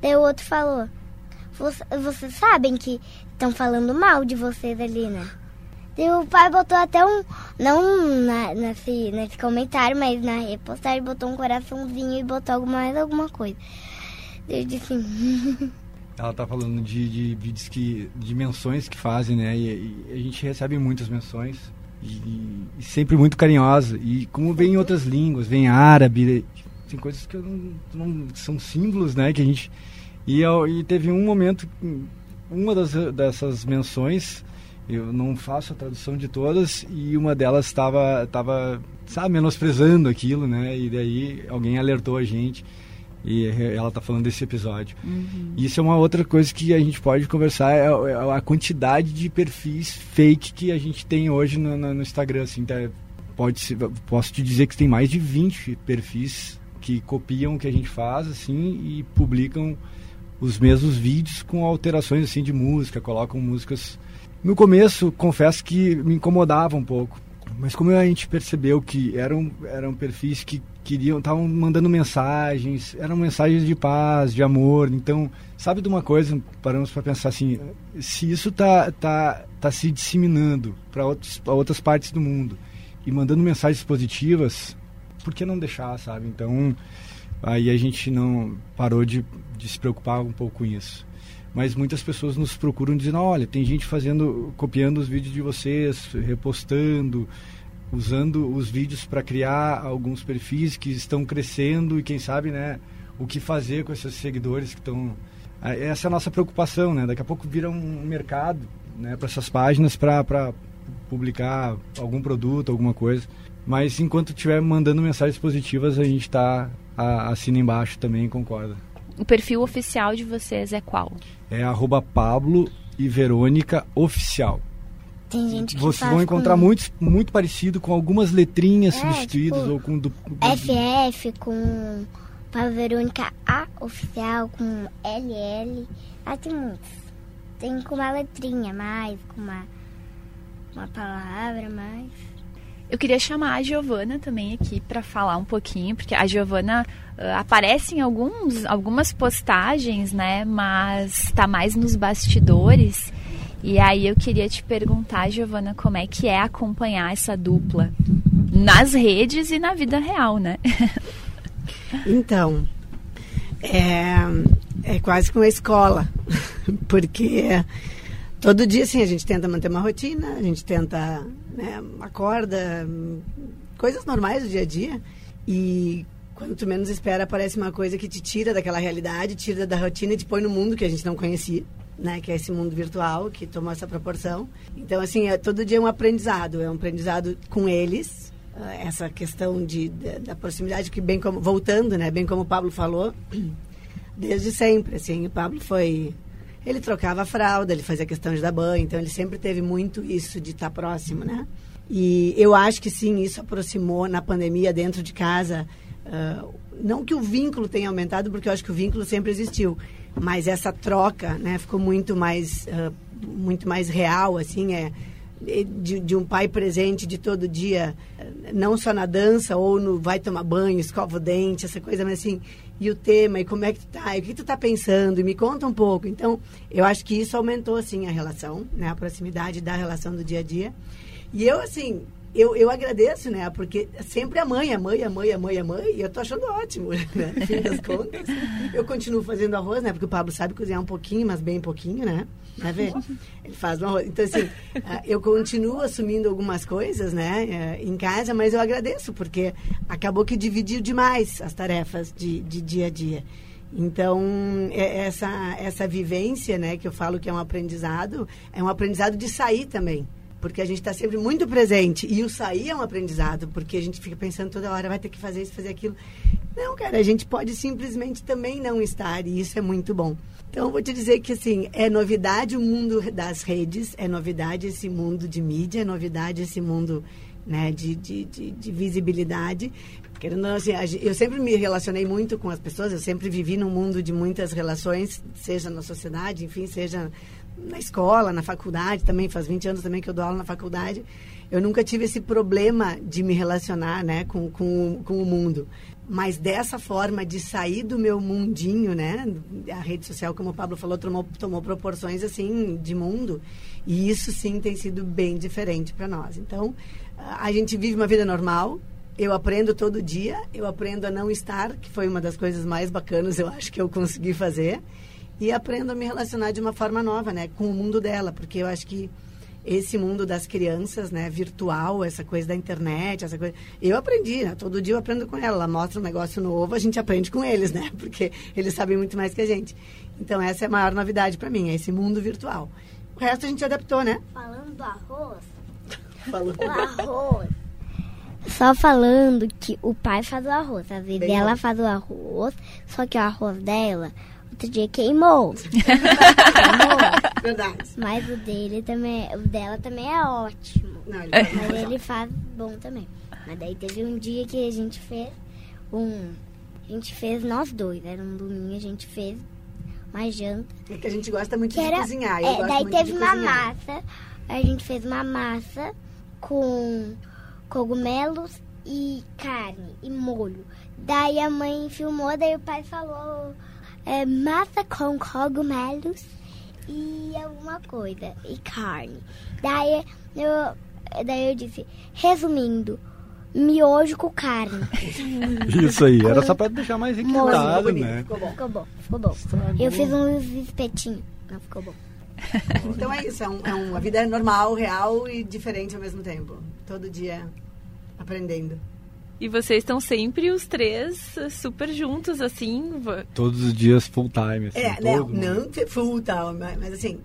[SPEAKER 4] Daí o outro falou: Vocês sabem que estão falando mal de vocês ali, né? Daí o pai botou até um. Não na, nesse, nesse comentário, mas na repostagem botou um coraçãozinho e botou mais alguma coisa. Eu disse. (laughs)
[SPEAKER 3] Ela tá falando de, de vídeos que. de menções que fazem, né? E, e a gente recebe muitas menções e, e, sempre muito carinhosa. E como vem em outras línguas, vem árabe, tem coisas que não, não, são símbolos, né? Que a gente e, e teve um momento, uma das, dessas menções, eu não faço a tradução de todas e uma delas estava, tava, sabe, menosprezando aquilo, né? E daí alguém alertou a gente. E ela está falando desse episódio. Uhum. Isso é uma outra coisa que a gente pode conversar, é, é a quantidade de perfis fake que a gente tem hoje no, no, no Instagram. Assim, tá, pode ser, posso te dizer que tem mais de 20 perfis que copiam o que a gente faz assim e publicam os mesmos vídeos com alterações assim de música, colocam músicas. No começo, confesso que me incomodava um pouco, mas como a gente percebeu que eram, eram perfis que queriam, estavam mandando mensagens, eram mensagens de paz, de amor. Então, sabe de uma coisa, paramos para pensar assim, se isso tá tá tá se disseminando para outras partes do mundo e mandando mensagens positivas, por que não deixar, sabe? Então, aí a gente não parou de, de se preocupar um pouco com isso mas muitas pessoas nos procuram dizendo olha tem gente fazendo copiando os vídeos de vocês repostando usando os vídeos para criar alguns perfis que estão crescendo e quem sabe né o que fazer com esses seguidores que estão essa é a nossa preocupação né daqui a pouco vira um mercado né para essas páginas para publicar algum produto, alguma coisa. Mas enquanto estiver mandando mensagens positivas, a gente está assina embaixo também concorda.
[SPEAKER 2] O perfil oficial de vocês é qual?
[SPEAKER 3] É arroba Pablo e Verônica Oficial.
[SPEAKER 4] Tem gente que
[SPEAKER 3] Vocês
[SPEAKER 4] faz
[SPEAKER 3] vão encontrar
[SPEAKER 4] com
[SPEAKER 3] muito, muito parecido com algumas letrinhas
[SPEAKER 4] É,
[SPEAKER 3] substituídas
[SPEAKER 4] tipo,
[SPEAKER 3] ou com du,
[SPEAKER 4] FF, com Pablo Verônica A oficial, com LL. Ah, tem muitos. Tem com uma letrinha mais, com uma, uma palavra mais.
[SPEAKER 2] Eu queria chamar a Giovana também aqui para falar um pouquinho, porque a Giovana ah, aparece em alguns, algumas postagens, né? Mas está mais nos bastidores. E aí eu queria te perguntar, Giovana, como é que é acompanhar essa dupla nas redes e na vida real, né? (laughs)
[SPEAKER 6] Então, é, é quase que uma escola, (laughs) porque todo dia, assim, a gente tenta manter uma rotina, a gente tenta, né, acorda, coisas normais do dia a dia, e quando tu menos espera, aparece uma coisa que te tira daquela realidade, tira da rotina e te põe no mundo que a gente não conhecia. Né, que é esse mundo virtual que tomou essa proporção. Então, assim, é, todo dia é um aprendizado. É um aprendizado com eles, ah, essa questão de, da, da proximidade que bem como voltando né bem como o Pablo falou (clears throat) desde sempre assim o Pablo foi ele trocava a fralda ele fazia questão de dar banho então ele sempre teve muito isso de estar próximo né e eu acho que sim isso aproximou na pandemia dentro de casa ah, não que o vínculo tenha aumentado porque eu acho que o vínculo sempre existiu mas essa troca né ficou muito mais ah, muito mais real assim é de, de, um pai presente de todo dia, não só na dança ou no vai tomar banho, escova o dente, essa coisa, mas assim, e o tema, e como é que tu tá, e o que tu tá pensando, e me conta um pouco. Então, eu acho que isso aumentou, assim, a relação, né, a proximidade da relação do dia a dia. E eu, assim, eu, eu agradeço, né, porque sempre a mãe, a mãe, a mãe, a mãe, a mãe, e eu tô achando ótimo, (laughs) né, no fim das contas. Eu continuo fazendo arroz, né, porque o Pablo sabe cozinhar um pouquinho, mas bem pouquinho, né, Vai ver? Ele faz um arroz. Então, assim, ah, eu continuo assumindo algumas coisas, né, eh, em casa, mas eu agradeço, porque acabou que dividiu demais as tarefas de, de dia a dia. Então, é- essa, essa vivência, né, que eu falo que é um aprendizado, é um aprendizado de sair também. Porque a gente está sempre muito presente. E o sair é um aprendizado, porque a gente fica pensando toda hora, vai ter que fazer isso, fazer aquilo. Não, cara, a gente pode simplesmente também não estar, e isso é muito bom. Então, vou te dizer que, assim, é novidade o mundo das redes, é novidade esse mundo de mídia, é novidade esse mundo né, de, de, de, de visibilidade. Querendo assim, eu sempre me relacionei muito com as pessoas, eu sempre vivi num mundo de muitas relações, seja na sociedade, enfim, seja na escola, na faculdade também, faz 20 anos também que eu dou aula na faculdade. Eu nunca tive esse problema de me relacionar né, com, com, com o mundo. Mas dessa forma de sair do meu mundinho, né? A rede social, como o Pablo falou, tomou, tomou proporções assim de mundo. E isso sim tem sido bem diferente para nós. Então, a gente vive uma vida normal. Eu aprendo todo dia, eu aprendo a não estar, que foi uma das coisas mais bacanas, eu acho que eu consegui fazer. E aprendo a me relacionar de uma forma nova, né, com o mundo dela, porque eu acho que esse mundo das crianças, né, virtual, essa coisa da internet, essa coisa. Eu aprendi, né? Todo dia eu aprendo com ela. Ela mostra um negócio novo, a gente aprende com eles, né? (laughs) Porque eles sabem muito mais que a gente. Então essa é a maior novidade para mim, é esse mundo virtual. O resto a gente adaptou, né?
[SPEAKER 4] Falando do arroz, (laughs)
[SPEAKER 6] Falou.
[SPEAKER 4] o arroz. Só falando que o pai faz o arroz. Às vezes
[SPEAKER 6] Bem
[SPEAKER 4] ela faz o arroz, só que o arroz dela, outro dia (laughs) queimou.
[SPEAKER 6] Verdade.
[SPEAKER 4] Mas o dele também, o dela também é ótimo.
[SPEAKER 6] Não, ele faz
[SPEAKER 4] Mas ele faz bom também. Mas daí teve um dia que a gente fez um. A gente fez nós dois. Era um domingo, a gente fez uma janta.
[SPEAKER 6] É que a gente gosta muito de
[SPEAKER 4] era,
[SPEAKER 6] cozinhar.
[SPEAKER 4] É, daí teve uma
[SPEAKER 6] cozinhar.
[SPEAKER 4] massa. A gente fez uma massa com cogumelos e carne e molho. Daí a mãe filmou, daí o pai falou é, massa com cogumelos e alguma coisa, e carne. Daí eu, daí eu disse, resumindo, miojo com carne. (laughs)
[SPEAKER 3] Isso aí, era só pra deixar mais requintado,
[SPEAKER 6] bonito,
[SPEAKER 3] né?
[SPEAKER 6] ficou bom.
[SPEAKER 4] Ficou bom, ficou bom. Eu fiz uns espetinhos, não ficou bom. (laughs)
[SPEAKER 6] Então é isso, é, um, é uma vida normal, real e diferente ao mesmo tempo. Todo dia aprendendo.
[SPEAKER 5] E vocês estão sempre os três super juntos, assim.
[SPEAKER 3] Todos os dias full time, assim.
[SPEAKER 6] É,
[SPEAKER 3] todo
[SPEAKER 6] não, não full tal, mas, mas assim,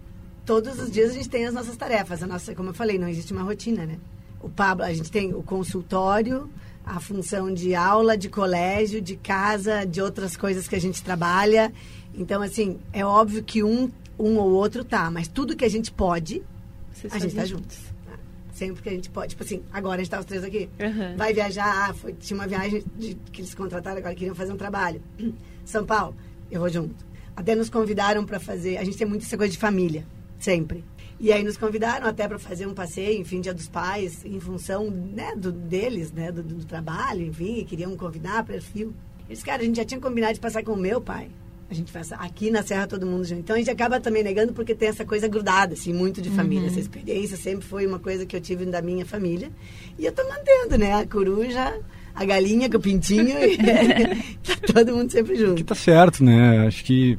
[SPEAKER 6] todos os dias a gente tem as nossas tarefas. A nossa, como eu falei, não existe uma rotina, né? O Pablo, a gente tem o consultório, a função de aula, de colégio, de casa, de outras coisas que a gente trabalha. Então, assim, é óbvio que um, um ou outro tá, mas tudo que a gente pode,
[SPEAKER 5] Vocês
[SPEAKER 6] a gente tá juntos. Sempre que a gente pode. Tipo assim, agora a gente tá os três aqui.
[SPEAKER 5] Uhum.
[SPEAKER 6] Vai viajar, ah, foi, tinha uma viagem de- que eles contrataram agora, queriam fazer um trabalho. (clears throat) São Paulo, eu vou junto. Até nos convidaram para fazer. A gente tem muito essa coisa de família, sempre. E aí nos convidaram até para fazer um passeio, enfim, Dia dos Pais, em função né, do, deles, né, do, do trabalho, enfim, e queriam convidar, perfil. Eles, cara, a gente já tinha combinado de passar com o meu pai. A gente passa aqui na Serra todo mundo junto. Então a gente acaba também negando porque tem essa coisa grudada, assim, muito de família. Essa experiência sempre foi uma coisa que eu tive da minha família. E eu tô mantendo, né? A coruja, a galinha com o pintinho e (laughs) (laughs) todo mundo sempre
[SPEAKER 3] Que
[SPEAKER 6] junto.
[SPEAKER 3] tá certo, né? Acho que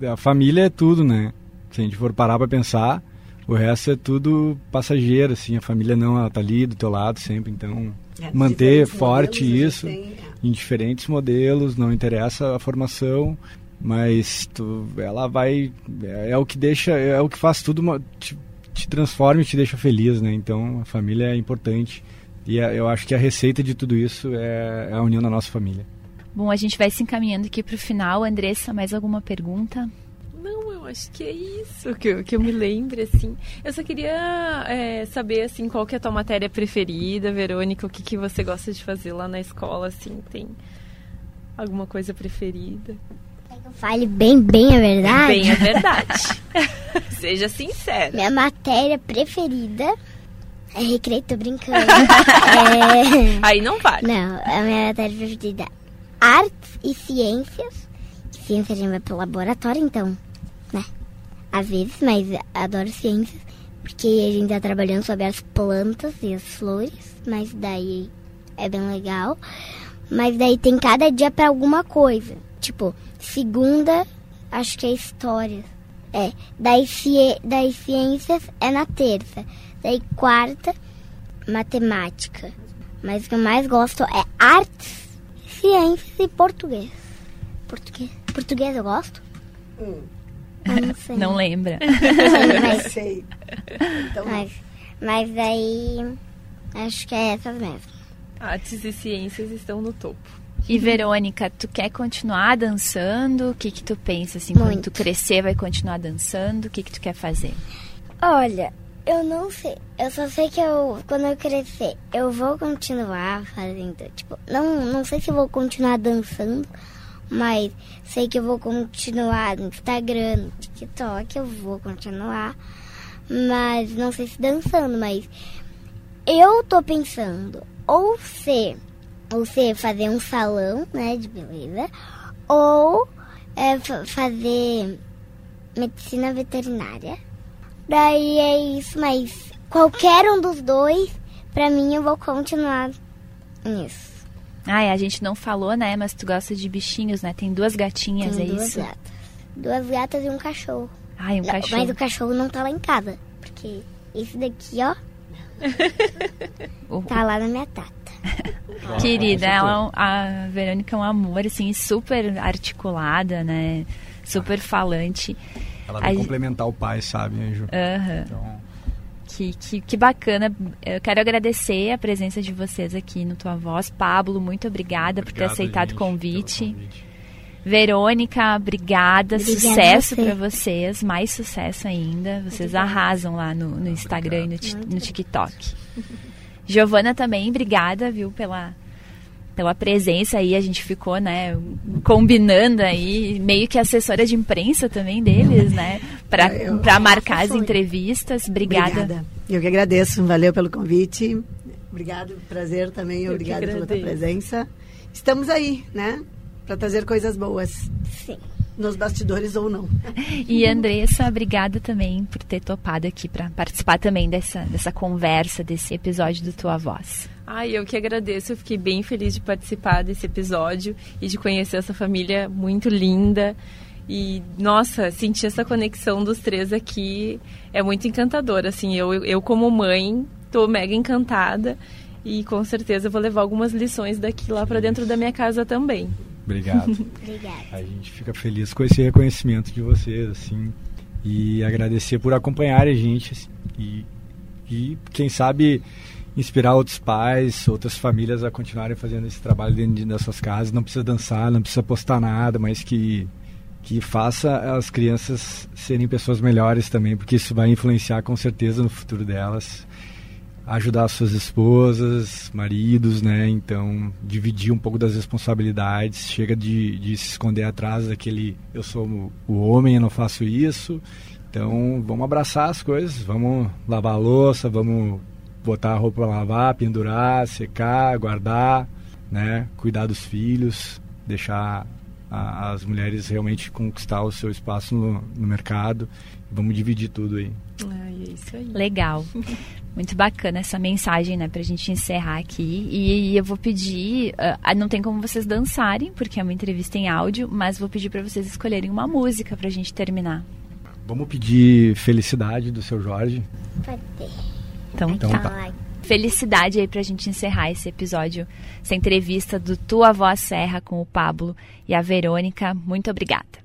[SPEAKER 3] é, a família é tudo, né? Se a gente for parar pra pensar, o resto é tudo passageiro, assim. A família não, ela tá ali do teu lado sempre, então
[SPEAKER 6] É,
[SPEAKER 3] manter forte
[SPEAKER 6] modelos,
[SPEAKER 3] isso
[SPEAKER 6] tem, é.
[SPEAKER 3] em diferentes modelos, não interessa a formação, mas tu, ela vai é, é o que deixa, é o que faz tudo uma- te, te transforma e te deixa feliz, né? Então a família é importante e a- eu acho que a receita de tudo isso é, é a união da nossa família.
[SPEAKER 2] Bom, a gente vai se encaminhando aqui pro final. Andressa, mais alguma pergunta?
[SPEAKER 5] Não, eu acho que é isso que eu, que eu me lembre, assim. Eu só queria é, saber, assim, qual que é a tua matéria preferida, Verônica, o que, que você gosta de fazer lá na escola, assim, tem alguma coisa preferida?
[SPEAKER 4] Fale bem, bem a verdade.
[SPEAKER 5] Bem, é verdade. (laughs) Seja sincera.
[SPEAKER 4] Minha matéria preferida é recreio, tô brincando. (laughs) é...
[SPEAKER 5] Aí não vale.
[SPEAKER 4] Não, a minha matéria preferida é artes e ciências. Ciência a gente vai pro laboratório, então, né? Às vezes, mas adoro ciências. Porque a gente tá trabalhando sobre as plantas e as flores. Mas daí é bem legal. Mas daí tem cada dia pra alguma coisa. Tipo, segunda, acho que é história. É. Daí, daí ciências é na terça. Daí quarta, matemática. Mas o que eu mais gosto é artes, ciências e português. Português, português eu gosto?
[SPEAKER 6] Hum,
[SPEAKER 4] Ah, não (laughs) sei.
[SPEAKER 2] Não lembra. (laughs)
[SPEAKER 4] mas,
[SPEAKER 6] sei. Então,
[SPEAKER 4] mas, mas daí acho que é essas mesmo.
[SPEAKER 5] Artes e ciências estão no topo.
[SPEAKER 2] E Verônica, tu quer continuar dançando? O que que tu pensa assim, quando
[SPEAKER 4] Muito.
[SPEAKER 2] tu crescer vai continuar dançando? O que que tu quer fazer?
[SPEAKER 4] Olha, eu não sei. Eu só sei que eu, quando eu crescer, eu vou continuar fazendo. Tipo, não, não sei se vou continuar dançando, mas sei que eu vou continuar no Instagram, no TikTok, eu vou continuar. Mas não sei se dançando, mas eu tô pensando ou ser, ou ser fazer um salão, né, de beleza, ou é, fa- fazer medicina veterinária. Daí é isso, mas qualquer um dos dois, pra mim eu vou continuar nisso.
[SPEAKER 2] Ai, a gente não falou, né? Mas tu gosta de bichinhos, né? Tem duas gatinhas,
[SPEAKER 4] Tenho
[SPEAKER 2] é
[SPEAKER 4] duas
[SPEAKER 2] isso?
[SPEAKER 4] gatas. Duas gatas e um cachorro.
[SPEAKER 2] Ai, um
[SPEAKER 4] Não,
[SPEAKER 2] cachorro.
[SPEAKER 4] Mas o cachorro não tá lá em casa. Porque esse daqui, ó, (laughs) tá lá na minha tata. (laughs)
[SPEAKER 2] Querida, ela, é um- a Verônica é um amor, assim, super articulada, né? Super falante.
[SPEAKER 3] Ela vai
[SPEAKER 2] Aí-
[SPEAKER 3] complementar o pai, sabe, Anjo?
[SPEAKER 2] Aham.
[SPEAKER 3] Então,
[SPEAKER 2] Que, que, que bacana. Eu quero agradecer a presença de vocês aqui no Tua Voz. Pablo, muito obrigada por ter
[SPEAKER 3] obrigado,
[SPEAKER 2] aceitado o
[SPEAKER 3] gente,
[SPEAKER 2] convite. Verônica, obrigada.
[SPEAKER 4] Obrigada
[SPEAKER 2] sucesso
[SPEAKER 4] a você.
[SPEAKER 2] pra vocês. Mais sucesso ainda. Vocês arrasam lá no, no Instagram e no, no TikTok. (laughs) Giovana também, obrigada, viu, pela, pela presença aí. A gente ficou, né, combinando aí, meio que assessora de imprensa também deles, né, pra,
[SPEAKER 6] É,
[SPEAKER 2] marcar as entrevistas. Obrigada.
[SPEAKER 6] Eu que agradeço, valeu pelo convite. Obrigado, prazer também, obrigado pela tua presença. Estamos aí, né? Para trazer coisas boas,
[SPEAKER 4] Sim.
[SPEAKER 6] Nos bastidores ou não. (laughs)
[SPEAKER 2] E Andressa, obrigada também por ter topado aqui para participar também dessa, dessa conversa, desse episódio do Tua Voz.
[SPEAKER 5] Ai, eu que agradeço. Eu fiquei bem feliz de participar desse episódio e de conhecer essa família muito linda. E, nossa, sentir essa conexão dos três aqui é muito encantador. Assim, eu, eu como mãe, tô mega encantada. E com certeza vou levar algumas lições daqui lá para dentro da minha casa também.
[SPEAKER 3] Obrigado. (laughs)
[SPEAKER 4] Obrigada.
[SPEAKER 3] A gente fica feliz com esse reconhecimento de vocês, assim. e agradecer por acompanhar a gente assim, e, e quem sabe inspirar outros pais, outras famílias a continuarem fazendo esse trabalho dentro das suas casas. Não precisa dançar, não precisa postar nada, mas que que faça as crianças serem pessoas melhores também, porque isso vai influenciar com certeza no futuro delas. Ajudar suas esposas, maridos, né? Então, dividir um pouco das responsabilidades. Chega de, de se esconder atrás daquele eu sou o homem, eu não faço isso. Então, vamos abraçar as coisas, vamos lavar a louça, vamos botar a roupa para lavar, pendurar, secar, guardar, né? Cuidar dos filhos, deixar a, as mulheres realmente conquistar o seu espaço no, no mercado. Vamos dividir tudo aí.
[SPEAKER 5] Ai, é isso aí.
[SPEAKER 2] Legal. (laughs) Muito bacana essa mensagem, né, pra gente encerrar aqui. E, e eu vou pedir, uh, não tem como vocês dançarem, porque é uma entrevista em áudio, mas vou pedir para vocês escolherem uma música pra gente terminar.
[SPEAKER 3] Vamos pedir Felicidade do seu Jorge.
[SPEAKER 4] Pode ter.
[SPEAKER 2] Então,
[SPEAKER 3] Então
[SPEAKER 2] tá.
[SPEAKER 3] tá.
[SPEAKER 2] Felicidade aí pra gente encerrar esse episódio, essa entrevista do Tua Voz Serra com o Pablo e a Verônica. Muito obrigada.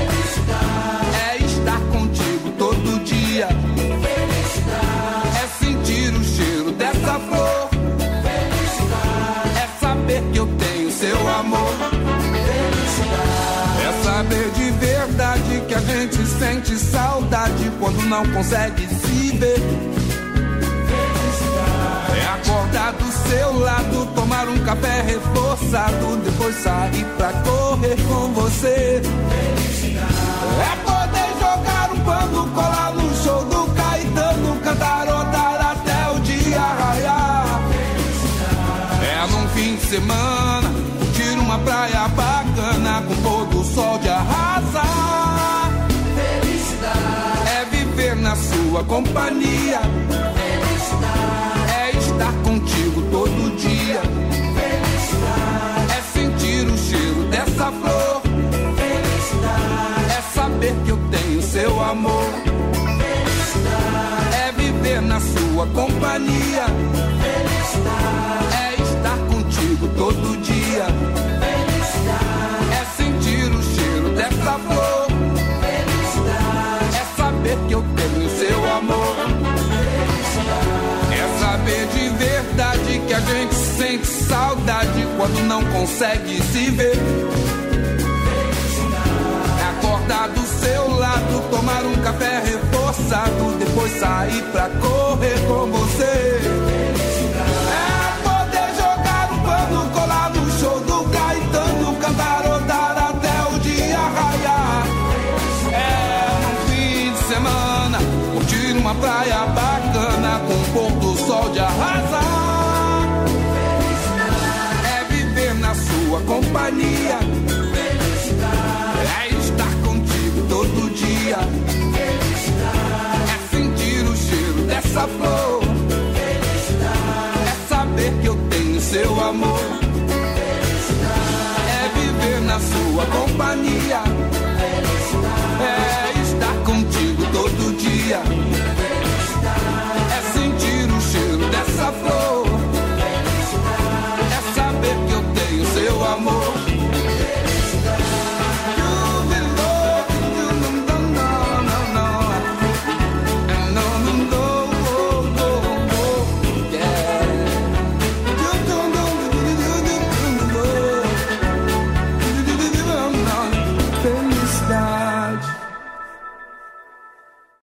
[SPEAKER 7] Seu amor. É saber de verdade que a gente sente saudade quando não consegue se ver. É acordar do seu lado, tomar um café reforçado, depois sair pra correr com você. É poder jogar um pano, colar no show do Caetano, cantarotar até o dia raiar. É num fim de semana, uma praia bacana com pôr do sol de arrasar. Felicidade é viver na sua companhia. Felicidade é estar contigo todo dia. Felicidade é sentir o cheiro dessa flor. Felicidade é saber que eu tenho seu amor. Felicidade é viver na sua companhia. É É saber de verdade que a gente sente saudade quando não consegue se ver. É acordar do seu lado, tomar um café reforçado, depois sair pra correr com você. Companhia. É estar contigo todo dia. É sentir o cheiro dessa flor. É saber que eu tenho seu amor.